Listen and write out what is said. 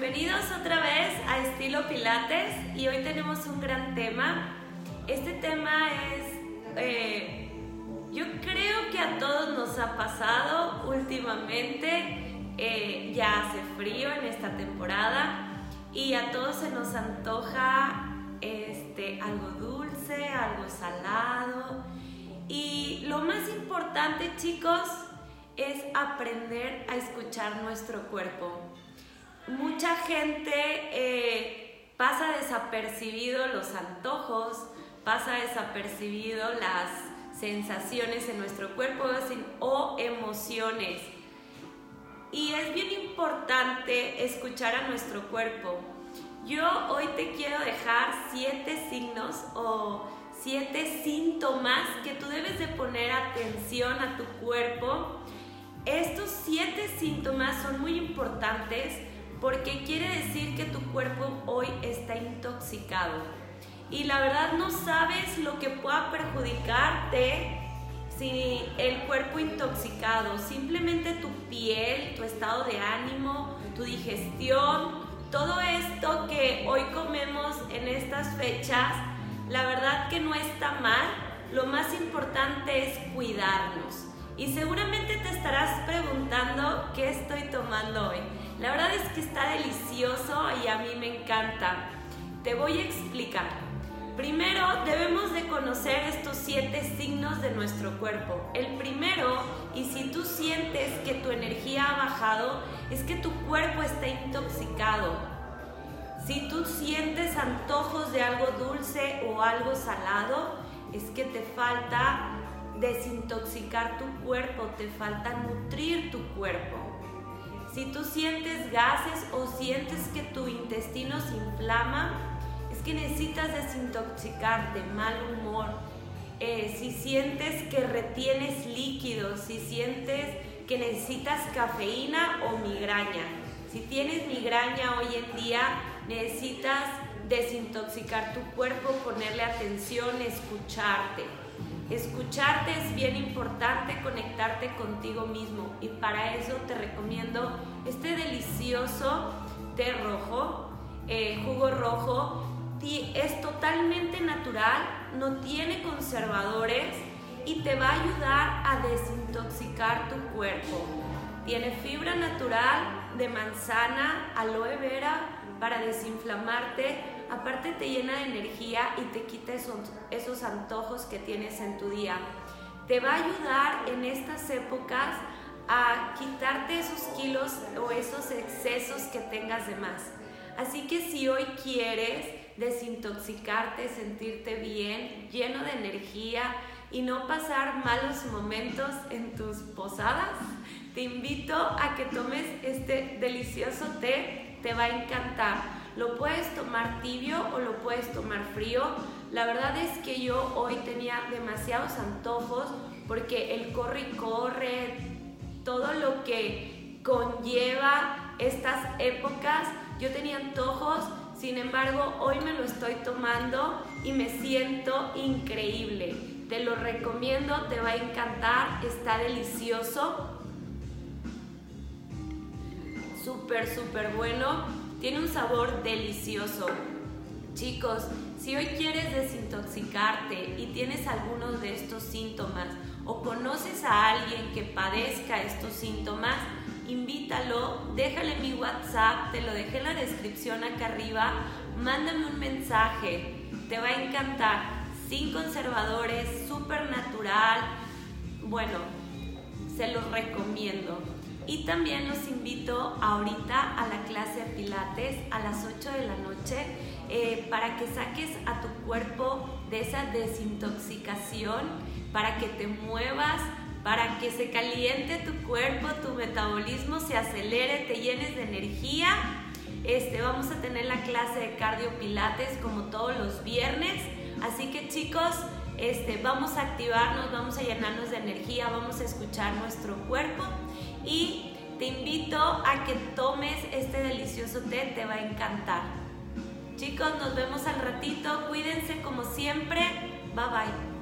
bienvenidos otra vez a Estilo Pilates y hoy tenemos un gran tema. Este tema es, eh, yo creo que a todos nos ha pasado últimamente, eh, ya hace frío en esta temporada y a todos se nos antoja este, algo dulce, algo salado y lo más importante chicos es aprender a escuchar nuestro cuerpo mucha gente eh, pasa desapercibido los antojos, pasa desapercibido las sensaciones en nuestro cuerpo o emociones. Y es bien importante escuchar a nuestro cuerpo. Yo hoy te quiero dejar siete signos o siete síntomas que tú debes de poner atención a tu cuerpo. Estos siete síntomas son muy importantes porque quiere decir que tu cuerpo hoy está intoxicado. Y la verdad no sabes lo que pueda perjudicarte si el cuerpo intoxicado, simplemente tu piel, tu estado de ánimo, tu digestión, todo esto que hoy comemos en estas fechas, la verdad que no está mal, lo más importante es cuidarnos. Y seguramente te estarás preguntando qué estoy tomando hoy. La verdad es que está delicioso y a mí me encanta. Te voy a explicar. Primero debemos de conocer estos siete signos de nuestro cuerpo. El primero, y si tú sientes que tu energía ha bajado, es que tu cuerpo está intoxicado. Si tú sientes antojos de algo dulce o algo salado, es que te falta desintoxicar tu cuerpo, te falta nutrir tu cuerpo. Si tú sientes gases o sientes que tu intestino se inflama, es que necesitas desintoxicarte, mal humor. Eh, si sientes que retienes líquidos, si sientes que necesitas cafeína o migraña. Si tienes migraña hoy en día, necesitas desintoxicar tu cuerpo, ponerle atención, escucharte. Escucharte es bien importante, conectarte contigo mismo y para eso te recomiendo este delicioso té rojo, eh, jugo rojo. Es totalmente natural, no tiene conservadores y te va a ayudar a desintoxicar tu cuerpo. Tiene fibra natural de manzana, aloe vera para desinflamarte, aparte te llena de energía y te quita esos, antojos que tienes en tu día. Te va a ayudar en estas épocas a quitarte esos kilos o esos excesos que tengas de más. Así que si hoy quieres desintoxicarte, sentirte bien, lleno de energía y no pasar malos momentos en tus posadas, te invito a que tomes este delicioso té, te va a encantar. Lo puedes tomar tibio o lo puedes tomar frío. La verdad es que yo hoy tenía demasiados antojos porque el corre y corre, todo lo que conlleva estas épocas, yo tenía antojos, sin embargo hoy me lo estoy tomando y me siento increíble. Te lo recomiendo, te va a encantar, está delicioso, súper, súper bueno tiene un sabor delicioso. Chicos, si hoy quieres desintoxicarte y tienes algunos de estos síntomas o conoces a alguien que padezca estos síntomas, invítalo, déjale mi WhatsApp, te lo dejé en la descripción acá arriba, mándame un mensaje, te va a encantar, sin conservadores, súper natural, bueno, se los recomiendo. Y también los invito ahorita a la clase de Pilates a las 8 de la noche eh, para que saques a tu cuerpo de esa desintoxicación, para que te muevas, para que se caliente tu cuerpo, tu metabolismo se acelere, te llenes de energía. Este, vamos a tener la clase de cardio pilates como todos los viernes. Así que chicos, este, vamos a activarnos, vamos a llenarnos de energía, vamos a escuchar nuestro cuerpo y te invito a que tomes este delicioso té, te va a encantar. Chicos, nos vemos al ratito, cuídense como siempre, bye bye.